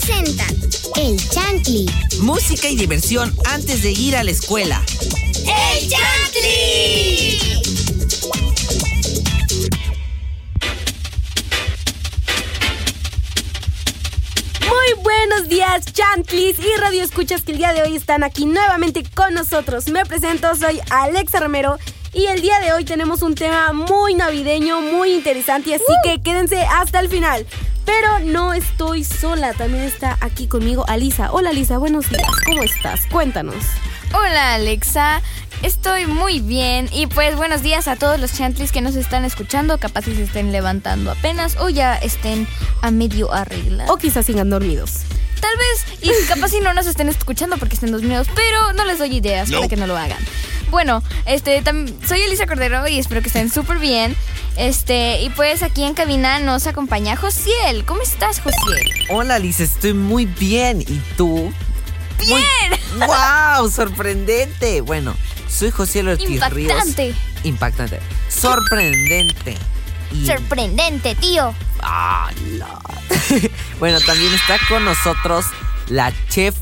presenta El Chantli. Música y diversión antes de ir a la escuela. ¡El Chantli! Muy buenos días, Chantlis y Radio Escuchas que el día de hoy están aquí nuevamente con nosotros. Me presento, soy Alexa Romero y el día de hoy tenemos un tema muy navideño, muy interesante, así que quédense hasta el final. Pero no estoy sola, también está aquí conmigo Alisa. Hola Alisa, buenos días, ¿cómo estás? Cuéntanos. Hola Alexa, estoy muy bien y pues buenos días a todos los chantlis que nos están escuchando, capaz si se estén levantando apenas o ya estén a medio arreglar. O quizás sigan dormidos. Tal vez, y capaz si no nos estén escuchando porque estén dormidos, pero no les doy ideas para que no lo hagan. Bueno, este, soy Elisa Cordero y espero que estén súper bien. Este, y pues aquí en cabina nos acompaña Josiel. ¿Cómo estás, Josiel? Hola, Liz, estoy muy bien. ¿Y tú? ¡Bien! ¡Wow! ¡Sorprendente! Bueno, soy José Ortiz Ríos. Impactante. Impactante. Sorprendente. Y- Sorprendente, tío. ¡Hala! bueno, también está con nosotros la chef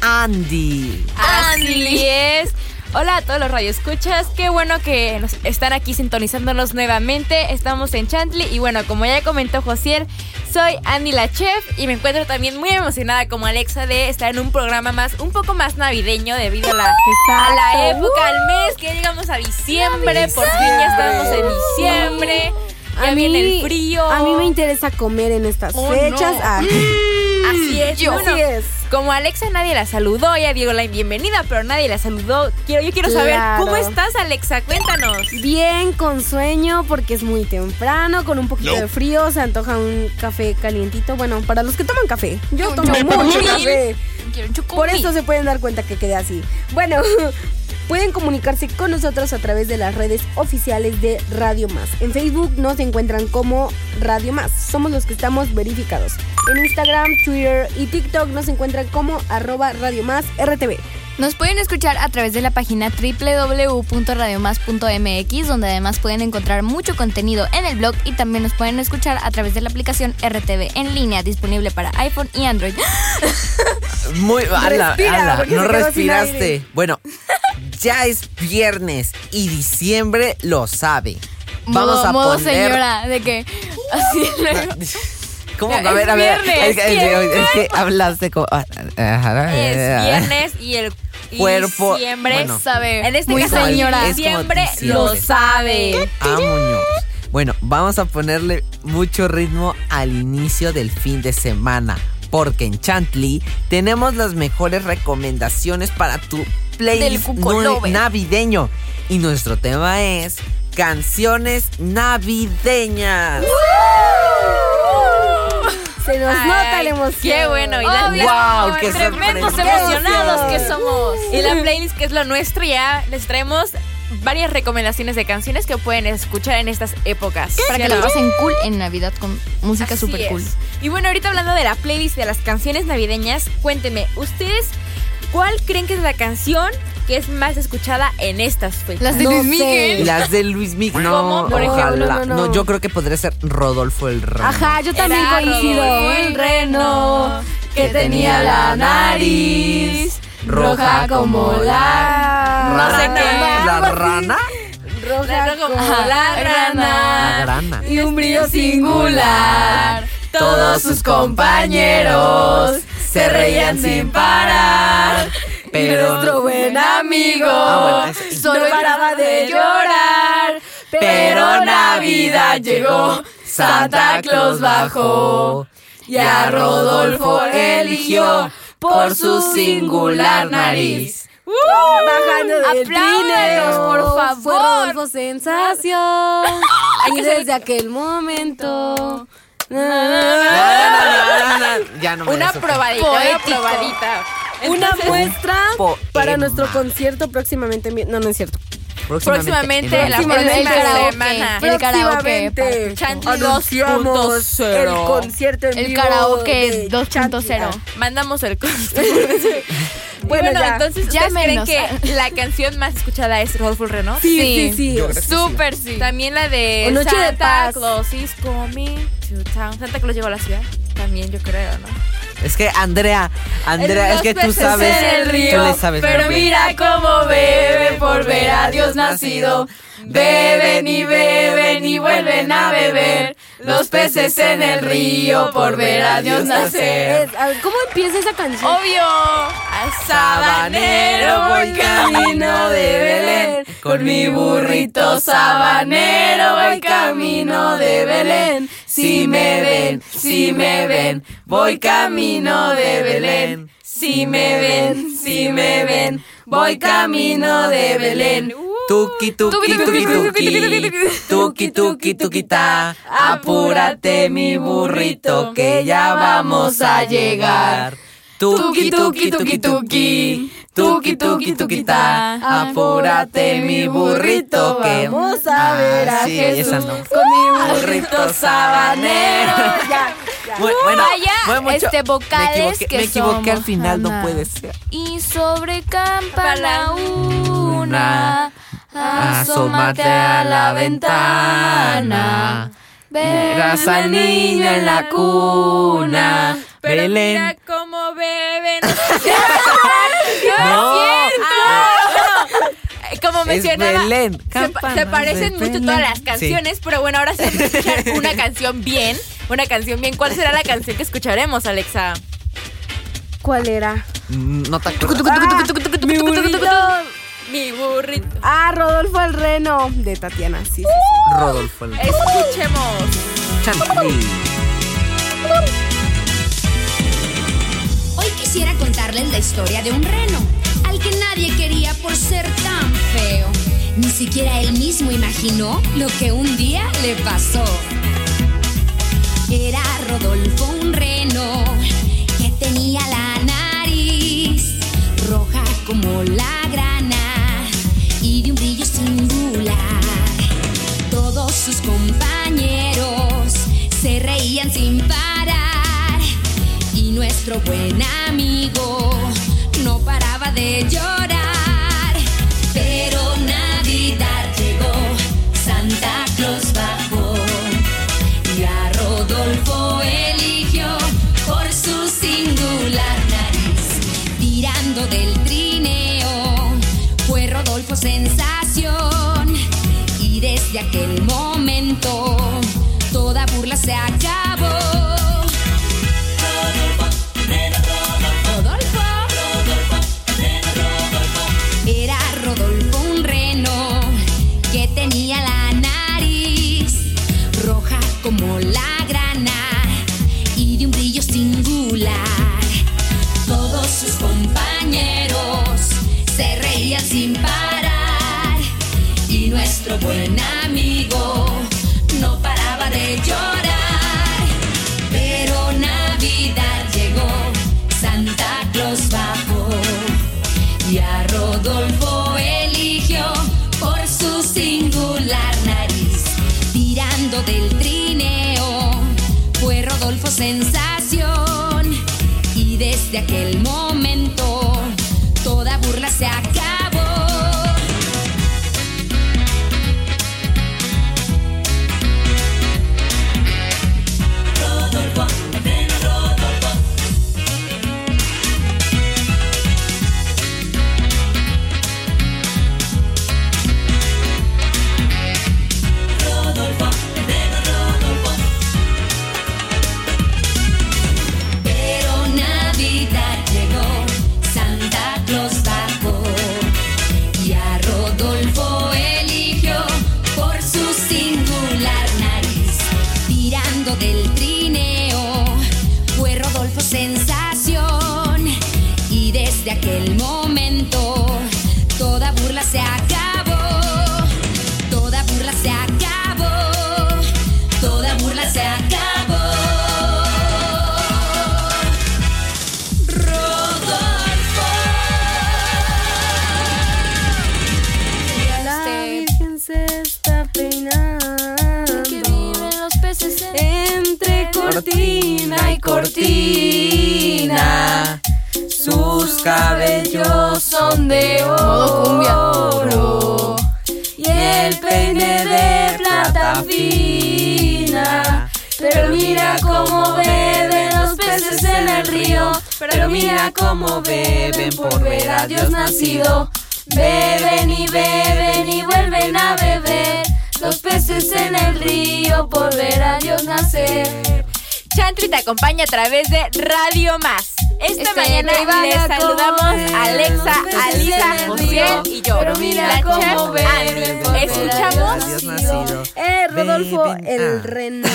Andy. Así es. Hola a todos los radioescuchas, qué bueno que nos están aquí sintonizándonos nuevamente. Estamos en Chantley y bueno, como ya comentó Josiel, soy Andy la chef y me encuentro también muy emocionada como Alexa de estar en un programa más un poco más navideño debido a la, a época, al mes que ya llegamos a diciembre, por fin ya estamos en diciembre. Ya viene el frío. A mí me interesa comer en estas Oh, fechas. no. Ah, Así es, Yo. bueno, Así es. Como Alexa nadie la saludó, ya dio la bienvenida, pero nadie la saludó. Quiero, yo quiero saber cómo estás, Alexa. Cuéntanos. Bien, con sueño, porque es muy temprano, con un poquito de frío, se antoja un café calientito. Bueno, para los que toman café, yo tomo mucho café. Quiero un Por eso se pueden dar cuenta que quedé así. Bueno, pueden comunicarse con nosotros a través de las redes oficiales de Radio Más. En Facebook nos encuentran como Radio Más. Somos los que estamos verificados. En Instagram, Twitter y TikTok nos encuentran como arroba Radio Más RTV. Nos pueden escuchar a través de la página www.radiomás.mx, donde además pueden encontrar mucho contenido en el blog y también nos pueden escuchar a través de la aplicación RTV en línea disponible para iPhone y Android. Muy. Hala, porque no respiraste. Bueno, ya es viernes y diciembre lo sabe. Vamos modo, a modo poner. señora, de que así luego. ¿Cómo? A ver, a ver. viernes, Es que, es que hablaste como. ah, Es viernes y el y Cuerpo, diciembre bueno. Sabe, En este muy caso, señora. Es como diciembre diciembre. lo sabe. Ah, Muñoz. Bueno, vamos a ponerle mucho ritmo al inicio del fin de semana. Porque en Chantley tenemos las mejores recomendaciones para tu playlist navideño. Y nuestro tema es canciones navideñas. Se nos nota la emoción. Qué bueno. Y la, Obvio. la- Wow, qué tremendos emocionados que somos. Y la playlist que es lo nuestro ya les traemos varias recomendaciones de canciones que pueden escuchar en estas épocas. Para que la pasen cool en Navidad con música Así super es. cool. Y bueno, ahorita hablando de la playlist de las canciones navideñas, cuéntenme, ¿ustedes cuál creen que es la canción que es más escuchada en estas fechas? Las de No Luis sé. Miguel. Las de Luis Miguel. ¿Cómo? No, Por ejemplo, ojalá. no, no, no. yo creo que podría ser Rodolfo el Rey. Ajá, yo también Era coincido. Rodolfo el reno que tenía la nariz roja como la No sé ¿Rana? qué. ¿La rana? roja La- como la La rana grana. y un brillo singular. Todos sus compañeros se reían sin parar. Pero Nuestro buen amigo Ah, bueno, solo paraba de llorar. Pero Navidad llegó, Santa Claus bajó. Y a Rodolfo eligió por su singular nariz. Bajando del Apláudanos, trineo, por favor. Fue Rodolfo sensación. y desde aquel momento. Ya no me Una probadita, una Poético. probadita. Una Entonces, muestra poema. para nuestro concierto próximamente. en vi- No, no es cierto. Próximamente, en- la Próximamente. próxima El karaoke. semana. El karaoke. Próximamente Chantley anunciamos 2.0. el concierto en El vivo karaoke de 2.0. Chantley. Mandamos el costo. Bueno, bueno, ya. entonces ¿ustedes creen que la canción más escuchada es Rodolfo el Reno? Sí, sí, sí. Yo creo que sí. Súper sí. También la de O Noche de Santa Paz. Claus is coming town. Santa Claus llegó a la ciudad. También yo creo, ¿no? Es que Andrea, Andrea, es que tú sabes. el tú río, le sabes pero mira cómo beben por ver a Dios nacido. Beben y beben y vuelven a beber. Los peces en el río por ver a Dios nacer. Es- a ver, ¿Cómo empieza esa canción? Obvio, al sabanero voy camino de Belén. Con mi burrito sabanero voy camino de Belén. Si me ven, si me ven, voy camino de Belén. Si me ven, si me ven, voy camino de Belén. Tuki, tuki, tuki, tuki, tuki, tuki, tuki, ta. Apúrate, mi burrito, que ya vamos a llegar. Tuki, tuki, tuki, tuki, tuki, tuki, tuki, ta. Apúrate, mi burrito, que Vamos a ver a Ah, Jesús no. con mi burrito sabanero. Ya, Bueno, Vaya, fue mucho- este, vocales me equivoqué, que me equivoqué al somos, final, no Ana. puede ser. Y sobre campana Una, una, asómate a la ventana. Verás al niño en la cuna. Pero Belén. mira cómo beben. No, Eh, Como Es mencionaba, Belén, se, parecen mucho Belén. todas las Sí. canciones, pero bueno, ahora sí vamos a escuchar una canción bien. Una canción bien. ¿Cuál será la canción que escucharemos, Alexa? ¿Cuál era? Mm, No te acuerdas. Ah, mi burrito. Ah, Rodolfo el Reno de Tatiana. Sí, sí, sí. Rodolfo. el- Escuchemos. Chantilly. Hoy quisiera contarles la historia de un reno, al que nadie quería por ser tan feo. Ni siquiera él mismo imaginó lo que un día le pasó. Era Rodolfo un reno que tenía la nariz roja como la nuestro buen amigo no paraba de llorar. Pero Navidad llegó, Santa Claus bajó y a Rodolfo eligió por su singular nariz. Tirando del trineo fue Rodolfo sensación y desde aquel momento toda burla se acabó. Mira cómo beben por ver a Dios nacido. Beben y beben y vuelven a beber los peces en el río por ver a Dios nacer. Chantry te acompaña a través de Radio Más. Esta Este, mañana les saludamos a Alexa, Alisa, peces en el Josiel río, y yo. pero mira la cómo chef beben Andy. Escuchamos Dios nacido. Eh, Rodolfo Beben. el Ah. reno.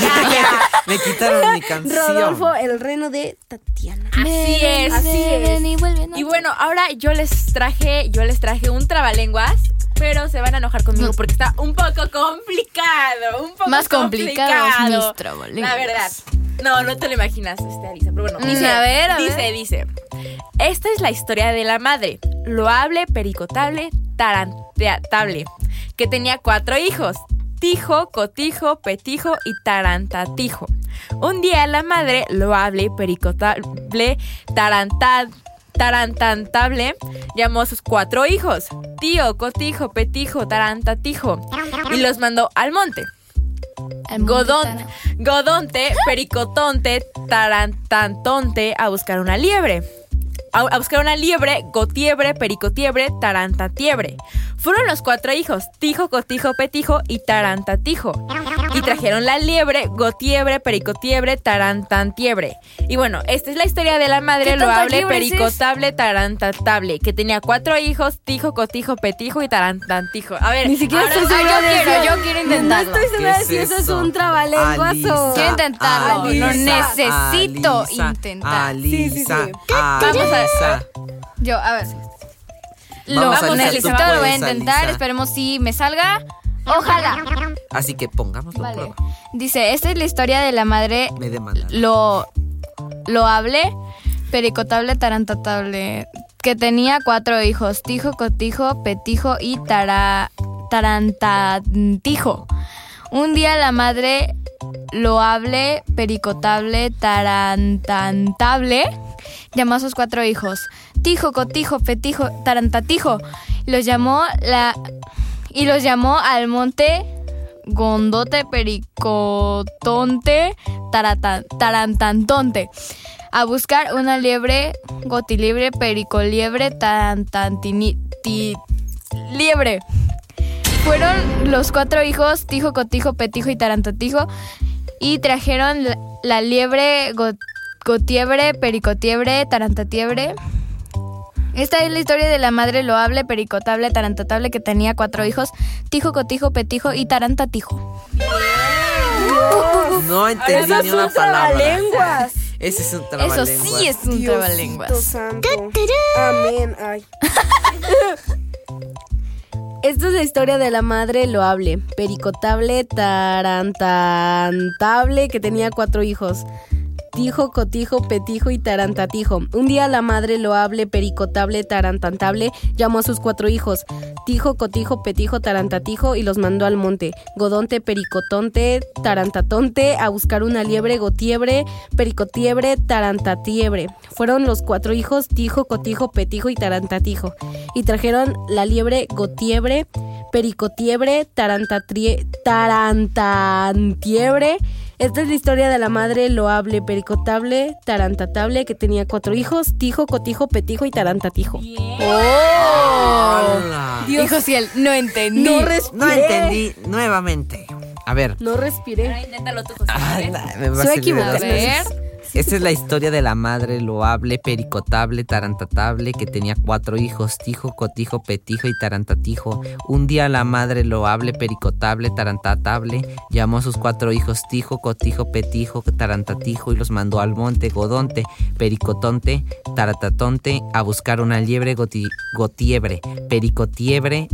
Me quitaron mi canción. Rodolfo el reno de Tatiana. Así es. Así es. Y, bueno, ahora yo les traje, yo les traje un trabalenguas, pero se van a enojar conmigo porque está un poco complicado, un poco Más complicado, mis trabalenguas. La verdad. No, no te lo imaginas, este Alisa, pero bueno, Mm, dice, a ver, a dice, ver. dice. Esta es la historia de la madre, loable, pericotable, taranteable, que tenía cuatro hijos. Tijo, cotijo, petijo y tarantatijo. Un día la madre, loable, pericotable, tarantad, tarantantable, llamó a sus cuatro hijos, tío, cotijo, petijo, tarantatijo, y los mandó al monte. Tara. Godonte, Pericotonte, Tarantantonte a buscar una liebre. A, buscar una liebre, Gotiebre, Pericotiebre, Tarantatiebre. Fueron los cuatro hijos, Tijo, Cotijo, Petijo y Tarantatijo. Y trajeron la liebre, Gotiebre, Pericotiebre, Tarantantiebre. Y bueno, esta es la historia de la madre ¿Qué tantas loable, pericotable, tarantatable, que tenía cuatro hijos, Tijo, Cotijo, Petijo y Tarantantijo. A ver, Ni siquiera ahora- estoy segura ah, yo de quiero, eso. yo quiero intentarlo. No estoy segura ¿Qué de si es eso es un trabalenguas o... Quiero intentarlo, lo necesito Alisa, intentar. Alisa, Sí, sí, sí. Alisa. Yo, a ver. Lo Vamos, Alisa, tú necesito, lo voy a intentar. Alisa. Esperemos si me salga. Ojalá. Así que pongámoslo a Vale. prueba. Dice, esta es la historia de la madre Me demandan. lo loable, pericotable, tarantatable, que tenía cuatro hijos, tijo, cotijo, petijo y tara, tarantantijo. Un día la madre loable, pericotable, tarantantable, llamó a sus cuatro hijos, tijo, cotijo, petijo, tarantatijo, los llamó la y los llamó al monte Gondote, Pericotonte, Tarantantonte. A buscar una liebre, gotiliebre, pericoliebre, tarantantini... ti- liebre. Fueron los cuatro hijos, Tijo, Cotijo, Petijo y Tarantatijo, y trajeron la, liebre, go- gotiebre, pericotiebre, tarantatiebre. Esta es la historia de la madre loable, pericotable, tarantatable que tenía cuatro hijos, Tijo, Cotijo, Petijo y Tarantatijo. No entendí Eso ni una un palabra. trabalenguas. Ese es un Eso trabalenguas. sí es un Diosito trabalenguas. santo. Amén. Ay. Esta es la historia de la madre loable, pericotable, tarantantable, que tenía cuatro hijos. Tijo, cotijo, petijo y tarantatijo. Un día la madre loable, pericotable, tarantantable llamó a sus cuatro hijos. Tijo, cotijo, petijo, tarantatijo y los mandó al monte. Godonte, pericotonte, tarantatonte a buscar una liebre, gotiebre, pericotiebre, tarantatiebre. Fueron los cuatro hijos, tijo, cotijo, petijo y tarantatijo. Y trajeron la liebre, gotiebre, pericotiebre, tarantatrie, tarantantiebre. Esta es la historia de la madre loable, pericotable, tarantatable, que tenía cuatro hijos, tijo, cotijo, petijo y tarantatijo. Hola. Dijo Ciel, no entendí. No respiré. No entendí nuevamente. A ver. No respiré. Ahora inténtalo tú, José. Ah, ¿eh? me va Soy A ver. Esta es la historia de la madre loable, pericotable, tarantatable, que tenía cuatro hijos, tijo, cotijo, petijo y tarantatijo. Un día la madre loable, pericotable, tarantatable, llamó a sus cuatro hijos, tijo, cotijo, petijo, tarantatijo, y los mandó al monte Godonte, pericotonte, taratatonte, a buscar una liebre goti- gotiebre, pericotiebre,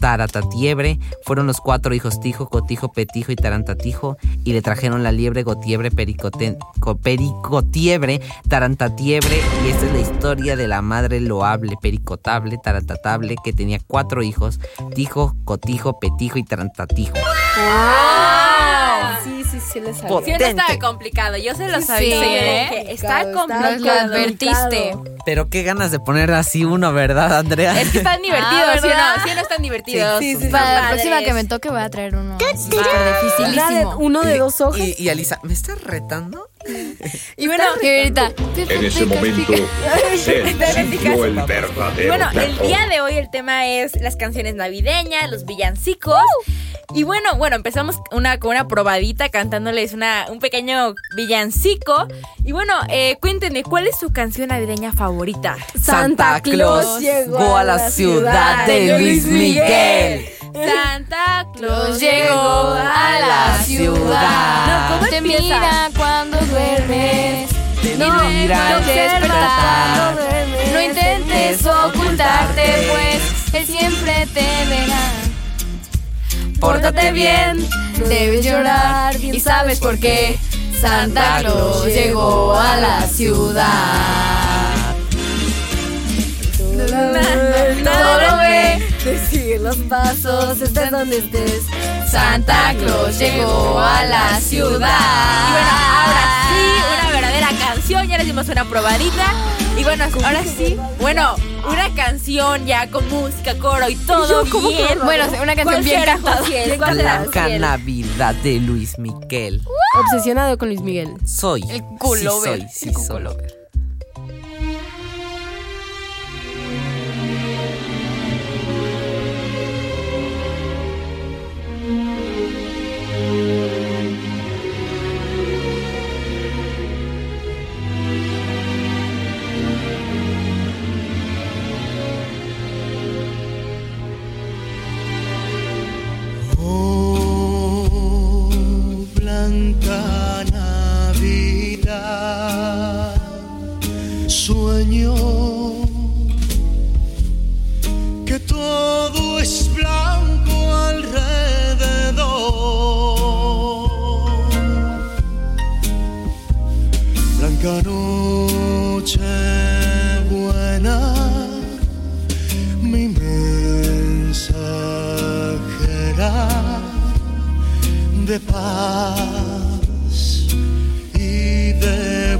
taratatiebre. Fueron los cuatro hijos, tijo, cotijo, petijo y tarantatijo, y le trajeron la liebre gotiebre, pericoten, co- pericotiebre, tarantatiebre, y esta es la historia de la madre loable, pericotable, tarantatable, que tenía cuatro hijos, tijo, cotijo, petijo y tarantatijo. Ah, sí, le sabía. Potente. Sí, no estaba complicado. Yo se lo Sí, sabía. sí, ¿eh? Está complicado. Nos lo advertiste. Pero qué ganas de poner así uno, ¿verdad, Andrea? Es que están divertidos, Ah, ¿sí no? Sí, no están divertidos. Sí, sí, Para la próxima que me toque voy a traer uno dificilísimo. uno de dos hojas. Y, y Alisa, ¿me estás retando? Y bueno, Y ahorita. En ese momento, el verdadero bueno, el día de hoy el tema es las canciones navideñas, los villancicos. Y bueno, bueno, empezamos una, con una probadita cantándoles una, un pequeño villancico. Y bueno, eh, cuéntenme, ¿cuál es su canción navideña favorita? Santa Claus llegó a la ciudad de Luis Miguel. Santa Claus llegó a la ciudad. No, ¿cómo te empieza? mira cuando duermes. Te No, mira no al despertar. despertar. No intentes ocultarte, pues él siempre te verá. Pórtate bien, debes llorar y sabes por qué. Santa Claus llegó a la ciudad. Ve, Te sigue los pasos, estés donde estés. Santa Claus llegó a la ciudad. Y bueno, ahora sí, una verdadera canción. Ya les dimos una probadita. Y bueno, ahora sí, bueno, una canción ya con música, coro y todo bien. Bueno, una canción ¿Cuál bien será, Blanca? Navidad de Luis Miguel. Obsesionado con Luis Miguel. Soy. El culo sí soy, sí el soy.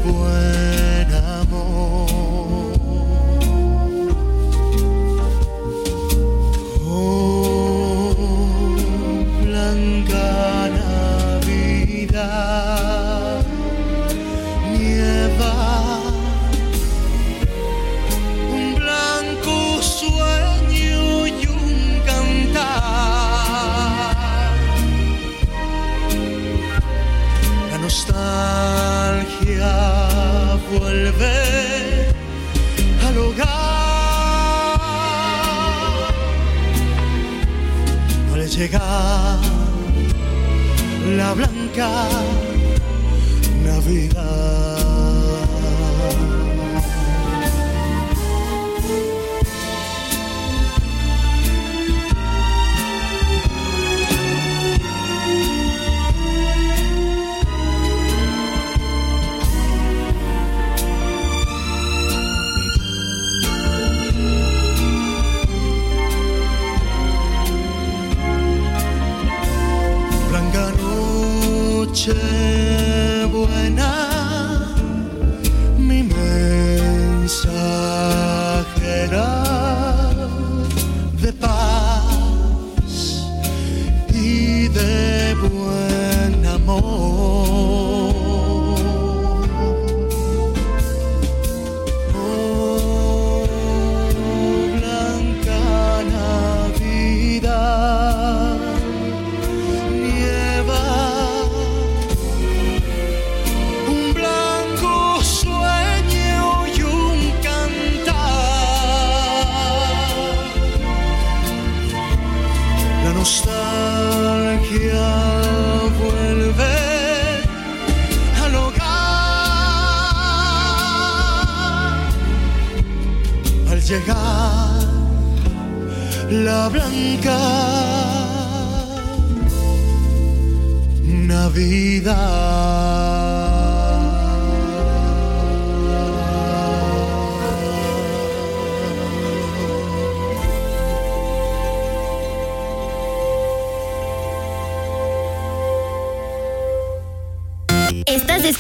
De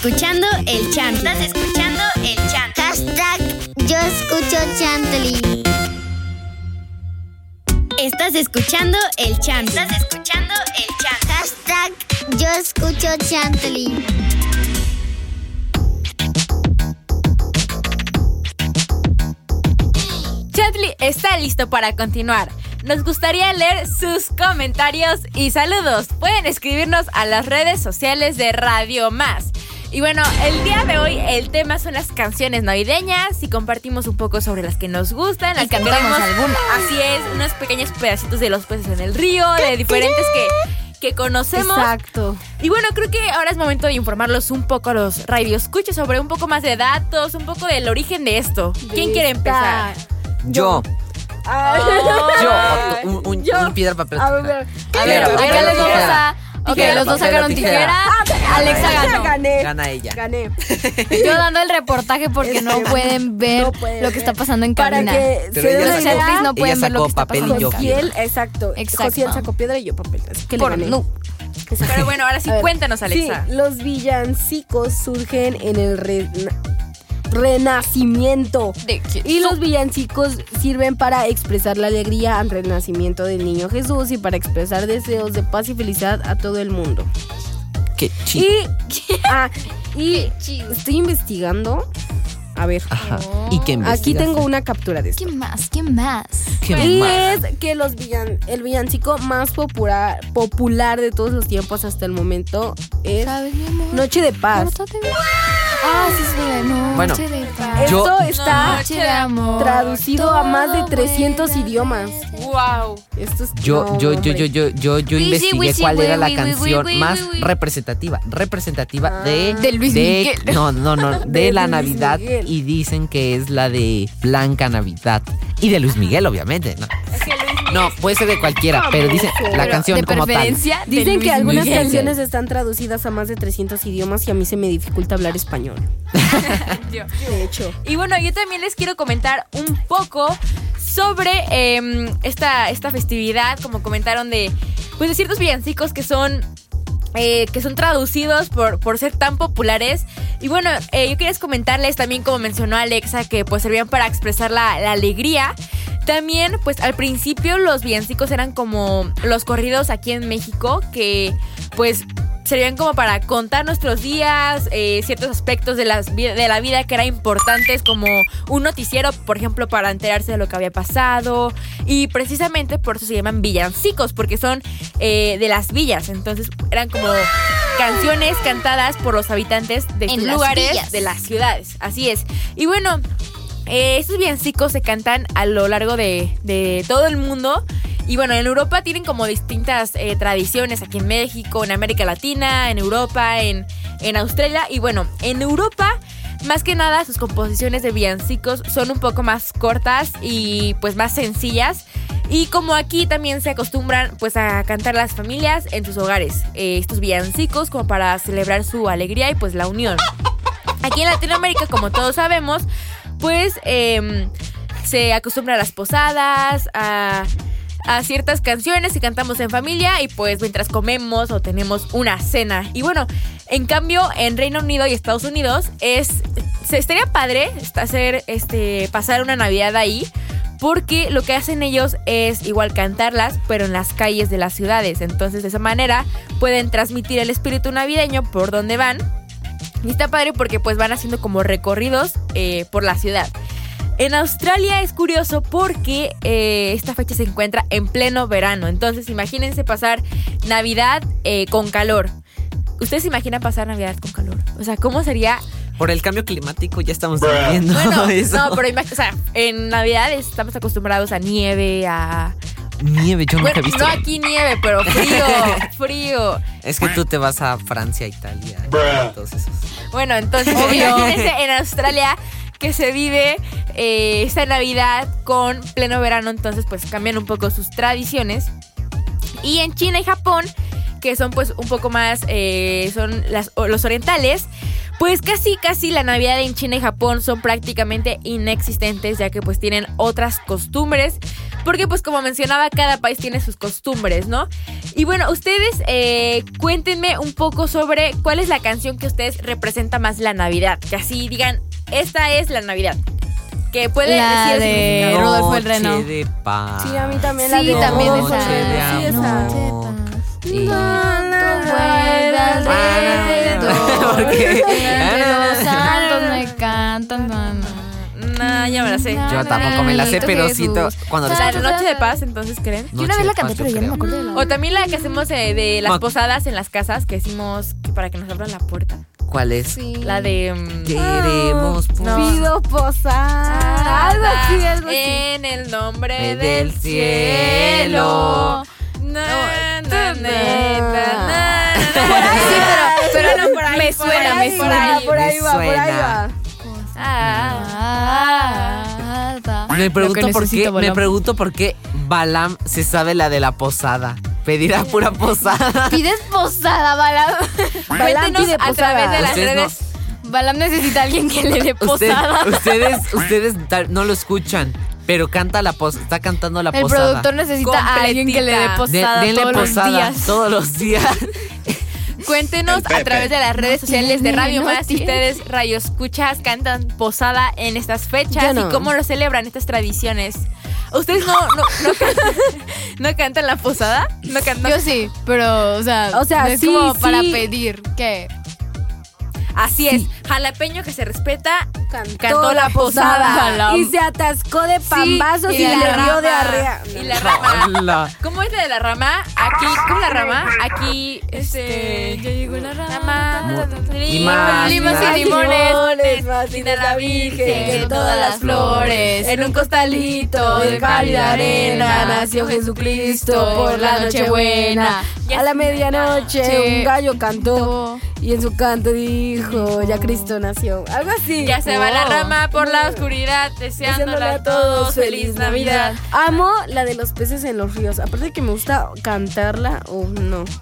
escuchando el chant. Estás escuchando el chant. Hashtag yo escucho Chantley. Estás escuchando el chant. Estás escuchando el chant. Hashtag yo escucho Chantley. Chantley está listo para continuar. Nos gustaría leer sus comentarios y saludos. Pueden escribirnos a las redes sociales de Radio Más. Y bueno, el día de hoy el tema son las canciones navideñas y compartimos un poco sobre las que nos gustan, las Y que cantamos algunas. Así es, unos pequeños pedacitos de los peces en el río, de diferentes que, que conocemos. Exacto. Y bueno, creo que ahora es momento de informarlos un poco a los radioescuchas sobre un poco más de datos, un poco del origen de esto. ¿Quién quiere empezar? Yo. Ah, Yo. Un, un- Yo. un piedra, papel, A tijera. ver, A ver, acá les vamos a... Ok, Tijera, los dos sacaron tijera. tijera. Alexa ganó. Gané. Gana ella. Gané. Yo dando el reportaje porque no pueden ver no lo que ver. está pasando en Para cabina. que Pero se ella sacó- no pueden ella ver lo sacó que está y yo exacto. Exacto. Josiel sacó piedra y yo papel. Así que le gané. no. Pero bueno, ahora sí, A cuéntanos, Alexa. Sí, los villancicos surgen en el re- renacimiento. De Y los villancicos sirven para expresar la alegría al renacimiento del niño Jesús y para expresar deseos de paz y felicidad a todo el mundo. Qué chido. Y, ah, y Qué chido. estoy investigando. A ver, Ajá. ¿Y qué aquí tengo una captura de esto. ¿Qué más? ¿Qué más? ¿Qué Y más? es que los villan, el villancico más popular, popular de todos los tiempos hasta el momento es ¿Sabes, mi amor? Noche de Paz. Ah, sí, sí, de noche Bueno, de paz. yo- Esto está Noche de amor. traducido a más de todo 300 vuela. idiomas. Wow. Esto es Yo, no, yo, yo, yo, yo, yo, yo investigué cuál era la canción más representativa, representativa de, De Luis Miguel. no, no, no, de, De la Luis Navidad Miguel. y dicen que es la de Blanca Navidad y de Luis Miguel, obviamente, no. No, puede ser de cualquiera, pero dicen la canción De como tal. Dicen que algunas Miguel. canciones están traducidas a más de 300 idiomas y a mí se me dificulta hablar español. De hecho. Y bueno, yo también les quiero comentar un poco sobre em, esta, esta festividad, como comentaron de, pues de ciertos villancicos que son eh, que son traducidos por, por ser tan populares. Y bueno, eh, yo quería comentarles también, como mencionó Alexa, que pues servían para expresar la, la alegría. También, pues al principio los villancicos eran como los corridos aquí en México, que pues servían como para contar nuestros días, eh, ciertos aspectos de, las, de la vida que eran importantes, como un noticiero, por ejemplo, para enterarse de lo que había pasado. Y precisamente por eso se llaman villancicos, porque son eh, de las villas. Entonces eran como canciones cantadas por los habitantes de En las lugares, villas. de las ciudades. Así es. Y bueno, eh, estos villancicos se cantan a lo largo de, de todo el mundo. Y bueno, en Europa tienen como distintas eh, tradiciones, aquí en México, en América Latina, en Europa, en, en Australia. Y bueno, en Europa, más que nada, sus composiciones de villancicos son un poco más cortas y pues más sencillas. Y como aquí también se acostumbran pues a cantar las familias en sus hogares, eh, estos villancicos como para celebrar su alegría y pues la unión. Aquí en Latinoamérica, como todos sabemos, pues em, se acostumbra a las posadas, a, ciertas canciones que cantamos en familia y pues mientras comemos o tenemos una cena. Y bueno, en cambio en Reino Unido y Estados Unidos es se estaría padre hacer este pasar una Navidad ahí. Porque lo que hacen ellos es igual cantarlas, pero en las calles de las ciudades. Entonces, de esa manera pueden transmitir el espíritu navideño por donde van. Y está padre porque pues van haciendo como recorridos eh, por la ciudad. En Australia es curioso porque eh, esta fecha se encuentra en pleno verano. Entonces imagínense pasar Navidad eh, con calor. ¿Ustedes se imaginan pasar Navidad con calor? O sea, ¿cómo sería? Por el cambio climático ya estamos viviendo Bueno, eso. no, pero imag- o sea, en Navidad estamos acostumbrados a nieve, a... Nieve, yo nunca Bueno, he visto. no aquí nieve, pero frío, frío. Es que tú te vas a Francia, Italia, todos esos. Bueno, entonces imagínense en Australia que se vive eh, esta Navidad con pleno verano, entonces pues cambian un poco sus tradiciones. Y en China y Japón, que son pues un poco más, eh, son las, los orientales, pues casi casi la Navidad en China y Japón son prácticamente inexistentes ya que pues tienen otras costumbres. Porque pues como mencionaba, cada país tiene sus costumbres, ¿no? Y bueno, ustedes eh, cuéntenme un poco sobre cuál es la canción que ustedes representa más la Navidad. Que así digan, esta es la Navidad. Que puede La decir de. Rodolfo el Reno. Noche de paz. Sí, a mí también Sí, la de también esa. Sí. Y- Vuelve alrededor. ¿Por qué? Entre los santos me cantan. na, na. Nah, ya me la sé. Yo tampoco me la sé, pero siento cuando les La noche de paz, entonces, ¿creen? Yo una vez la canté, pero ya no me acuerdo de la O también la que hacemos eh, de las posadas en las casas, que decimos que para que nos abran la puerta. ¿Cuál es? Sí. La de... mm, Queremos No. Pido posar. Algo así, algo así. En el nombre Del del cielo. Na, na, na. Sí, pero, pero no, por ahí, me por suena, ahí, me por suena. ahí. Por ahí va, por ahí va. Ah. Ah, Me pregunto por qué, necesito, me Balam. pregunto por qué Balam se sabe la de la posada. Pedirá pura posada. Pides posada, Balam. Balam pide a través posada. de las Ustedes no- redes. Balam necesita a alguien que le dé Usted- posada. ustedes, ustedes tal- no lo escuchan, pero canta la pos, está cantando la El posada. productor necesita a alguien que le dé Completita. De- posada denle todos posada los días. todos los días. Cuéntenos El a través de las redes sociales de Radio no Más si ustedes Radio Escuchas cantan posada en estas fechas no. y cómo lo celebran estas tradiciones. ¿Ustedes no, no, no, cantan, no cantan la posada? ¿No cantan? Yo sí, pero, o sea, O sea, no es sí, como para pedir que Así es, jalapeño que se respeta, Cantó, cantó la posada. Y se atascó de pambazos y le dio diarrea. Y la rama. ¿Cómo es la de la rama? Aquí, ¿cómo la rama? Aquí, este... ya llegó la Rama, limas más. y limones, más linda la Virgen, que todas las flores, en un costalito de cálida arena, nació Jesucristo por la Nochebuena. A la medianoche un gallo cantó y en su canto dijo, ya Cristo nació. Algo así. Ya se va la rama por la oscuridad, deseándole a todos feliz Navidad. Amo la de los peces en los ríos. Aparte de que me gusta cantarla o no.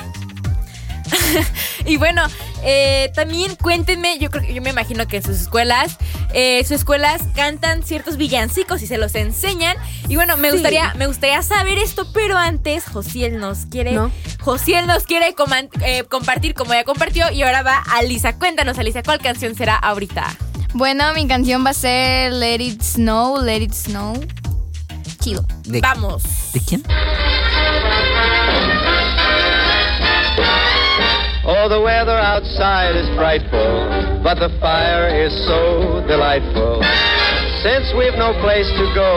Y bueno, eh, también cuéntenme, yo creo que yo me imagino que en sus escuelas, eh, sus escuelas cantan ciertos villancicos y se los enseñan. Y bueno, me Sí. gustaría, me gustaría saber esto, pero antes Josiel nos quiere, No. Josiel nos quiere eh, compartir como ya compartió y ahora va Alisa. Cuéntanos, Alisa, ¿cuál canción será ahorita? Bueno, mi canción va a ser Let It Snow, Let It Snow. Chido. ¿De, Vamos. ¿De quién? Oh, the weather outside is frightful, but the fire is so delightful. Since we've no place to go,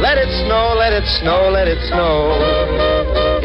let it snow, let it snow, let it snow.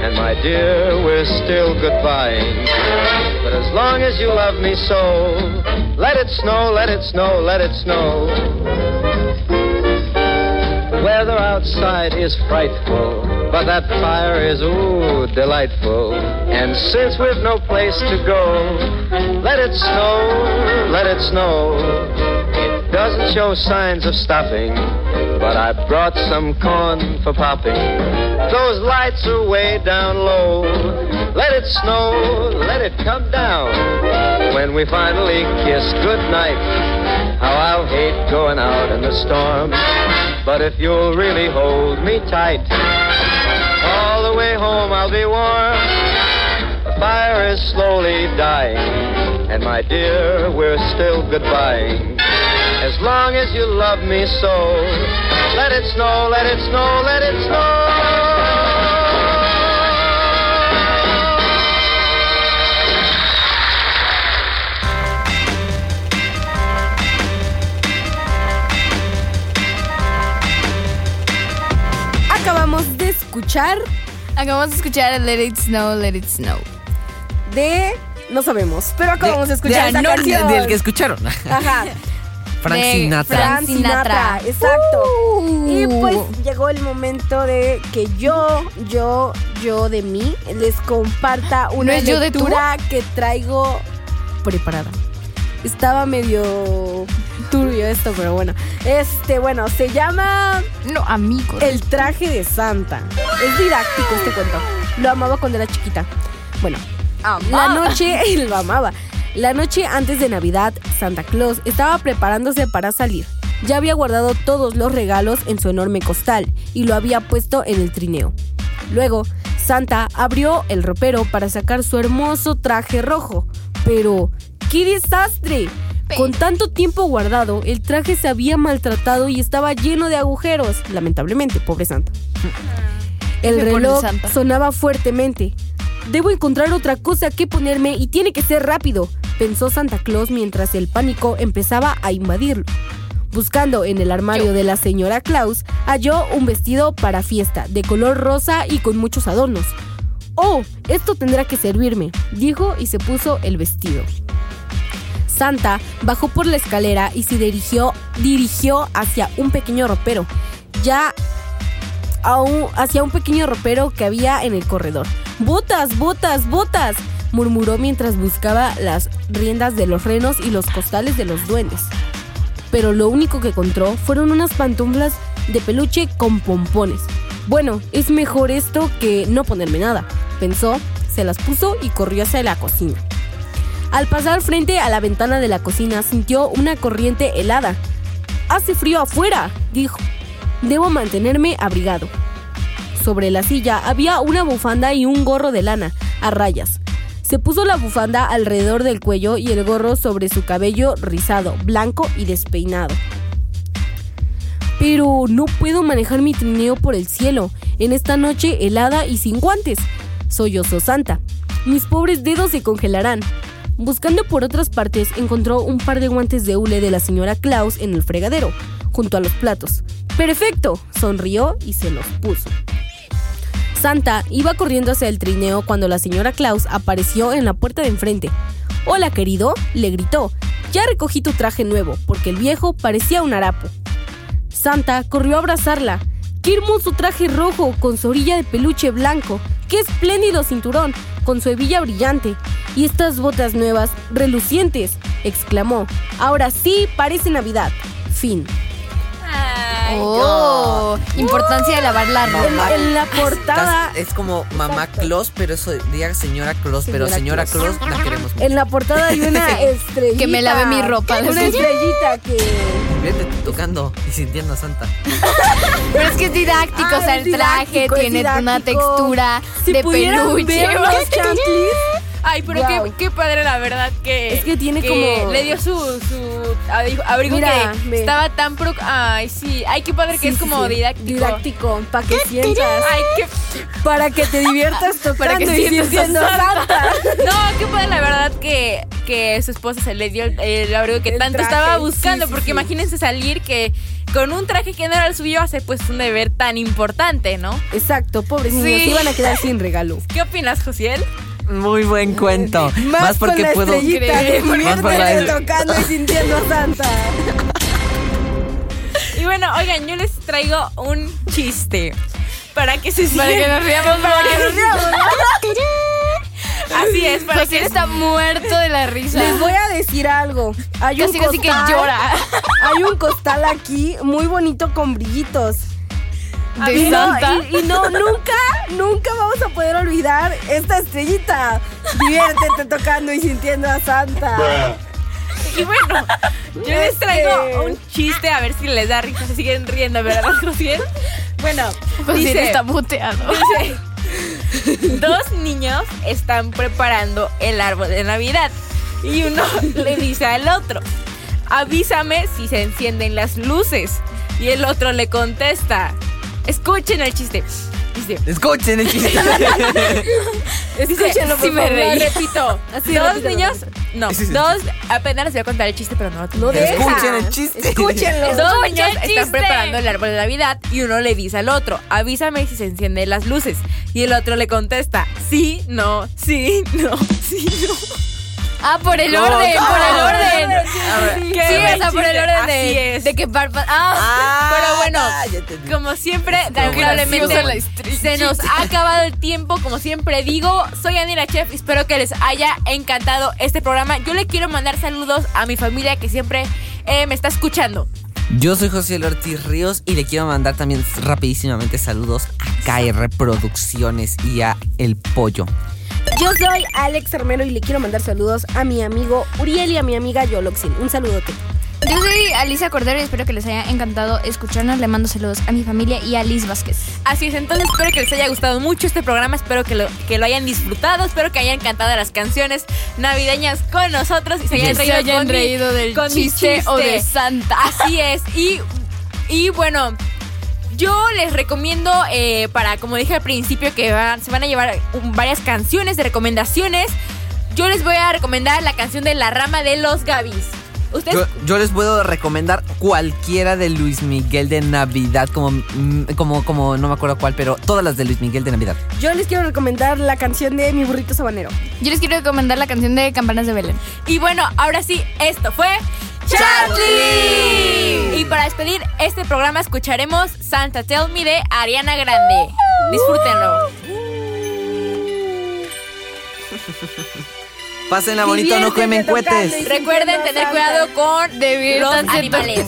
and my dear, we're still goodbying. But as long as you love me so, let it snow, let it snow, let it snow. The weather outside is frightful, but that fire is, ooh, delightful. And since we've no place to go, let it snow, let it snow. It doesn't show signs of stopping, but I brought some corn for popping. Those lights are way down low. Let it snow, let it come down. When we finally kiss goodnight, how I'll hate going out in the storm. But if you'll really hold me tight, all the way home I'll be warm. The fire is slowly dying, and my dear, we're still goodbying. As long as you love me so, let it snow, let it snow, let it snow. Acabamos de escuchar Acabamos de escuchar Let It Snow, Let It Snow. de... No sabemos, pero acabamos de, escuchar de- esa no, canción. del que escucharon. Ajá. Frank Sinatra. Frank Sinatra, exacto. Y pues llegó el momento de que yo, yo, yo de mí les comparta una ¿No yo de lectura que traigo preparada. Estaba medio turbio esto, pero bueno. Este, bueno, se llama No, amigos. El traje de Santa. Es didáctico este cuento. Lo amaba cuando era chiquita. Bueno, la noche, lo amaba. La noche antes de Navidad, Santa Claus estaba preparándose para salir. Ya había guardado todos los regalos en su enorme costal y lo había puesto en el trineo. Luego, Santa abrió el ropero para sacar su hermoso traje rojo. Pero, ¡qué desastre! Con tanto tiempo guardado, el traje se había maltratado y estaba lleno de agujeros. Lamentablemente, pobre Santa. El Qué pobre reloj sonaba fuertemente. Debo encontrar otra cosa que ponerme y tiene que ser rápido, pensó Santa Claus mientras el pánico empezaba a invadirlo. Buscando en el armario de la señora Claus, halló un vestido para fiesta, de color rosa y con muchos adornos. Oh, esto tendrá que servirme, dijo y se puso el vestido. Santa bajó por la escalera y se dirigió, dirigió hacia un pequeño ropero, ya hacia un pequeño ropero que había en el corredor. ¡Botas, botas, botas! murmuró mientras buscaba las riendas de los renos y los costales de los duendes. Pero lo único que encontró fueron unas pantuflas de peluche con pompones. Bueno, es mejor esto que no ponerme nada, pensó, se las puso y corrió hacia la cocina. Al pasar frente a la ventana de la cocina sintió una corriente helada. Hace frío afuera, dijo. Debo mantenerme abrigado. Sobre la silla había una bufanda y un gorro de lana, a rayas. Se puso la bufanda alrededor del cuello y el gorro sobre su cabello rizado, blanco y despeinado. Pero no puedo manejar mi trineo por el cielo, en esta noche helada y sin guantes. Sollozó Santa. Mis pobres dedos se congelarán. Buscando por otras partes, encontró un par de guantes de hule de la señora Klaus en el fregadero, junto a los platos. ¡Perfecto! Sonrió y se los puso. Santa iba corriendo hacia el trineo cuando la señora Klaus apareció en la puerta de enfrente. Hola, querido, le gritó. Ya recogí tu traje nuevo, porque el viejo parecía un harapo. Santa corrió a abrazarla. ¡Qué hermoso traje rojo con su orilla de peluche blanco! ¡Qué espléndido cinturón con su hebilla brillante! Y estas botas nuevas, relucientes, exclamó. Ahora sí parece Navidad. Fin. Oh, importancia de lavar la ropa. en la portada, Estás- es como mamá Claus, pero eso diría señora Claus, pero Señora Claus. La queremos mucho. en la portada hay una estrellita. Que me lave mi ropa, Una estrellita que Vete tocando y sintiendo a Santa. Pero es que es didáctico, Ah, o sea, el traje tiene una textura si de peluche. ver los Ay, pero Guau. qué, qué padre la verdad que... Es que tiene como- Le dio su, su abrigo, Mira, que estaba tan... Pro... Ay, sí. Ay, qué padre que Sí, es como sí. didáctico. Didáctico, para que sientas. Ay, qué... Para que te diviertas tocando Para que y sientas a Santa. No, qué padre la verdad que, que su esposa se le dio el, el abrigo que El tanto traje, estaba buscando. sí, porque imagínense salir que con un traje que no era el suyo hace pues un deber tan importante, ¿no? Exacto, pobres Sí. niños, iban a quedar sin regalo. ¿Qué opinas, Josiel? Muy buen cuento. Más, con porque la puedo. estrellita, diviértete Más por la- tocando y sintiendo a Santa. Y bueno, oigan, yo les traigo un chiste. Para que se Para que nos riamos Para que más. nos riamos, ¿no? Así es, para José que está muerto de la risa. Les voy a decir algo. Hay un Casi casi que costal- llora. Hay un costal aquí muy bonito con brillitos. De Y no, Santa. y, y no, nunca, nunca vamos a poder olvidar esta estrellita. Diviértete tocando y sintiendo a Santa. Y bueno, yo les traigo un chiste a ver si les da risa. Se siguen riendo, ¿verdad, Josiel? Bueno, José dice, está muteado. dice, dos niños están preparando el árbol de Navidad y uno le dice al otro, avísame si se encienden las luces. Y el otro le contesta, escuchen el chiste. Dice, Escuchen el chiste. Escúchenlo, por sí me favor. reí. Repito, Así, dos repítelo, niños, no, dos, apenas les voy a contar el chiste, pero no lo tengo. No. Escuchen el chiste. Escúchenlo. Dos niños el están chiste. preparando el árbol de Navidad y uno le dice al otro, avísame si se encienden las luces. Y el otro le contesta, sí, no, sí, no, sí, no. Ah, por el orden, por el orden. Sí, o sea, por el orden Así de, es. de que Barba. Ah, Ah, Pero bueno. Como siempre, lamentablemente se nos ha acabado el tiempo. Como siempre digo, soy Andy la Chef. Espero que les haya encantado este programa. Yo le quiero mandar saludos a mi familia que siempre eh, me está escuchando. Yo soy José Ortiz Ríos y le quiero mandar también rapidísimamente saludos a KR Producciones y a El Pollo. Yo soy Alex Armero y le quiero mandar saludos a mi amigo Uriel y a mi amiga Yoloxin. Un saludote. Yo soy Alicia Cordero y espero que les haya encantado escucharnos. Le mando saludos a mi familia y a Liz Vázquez. Así es, entonces espero que les haya gustado mucho este programa. Espero que lo, que lo hayan disfrutado. Espero que hayan cantado las canciones navideñas con nosotros y se hayan, se reído, hayan con mi- reído del con mi chiste o de Santa. Así es. Y, y bueno, yo les recomiendo, eh, para como dije al principio, que se van a llevar varias canciones de recomendaciones. Yo les voy a recomendar la canción de La Rama de los Gavis. Ustedes Yo, yo les puedo recomendar cualquiera de Luis Miguel de Navidad, como, mm, como, como, no me acuerdo cuál, pero todas las de Luis Miguel de Navidad. Yo les quiero recomendar la canción de Mi Burrito Sabanero. Yo les quiero recomendar la canción de Campanas de Belén. Y bueno, ahora sí, esto fue Chatli. Y para despedir este programa escucharemos Santa Tell Me de Ariana Grande. Disfrútenlo. Pásenla bonito, no quemen cohetes. Recuerden tener cuidado con los animales.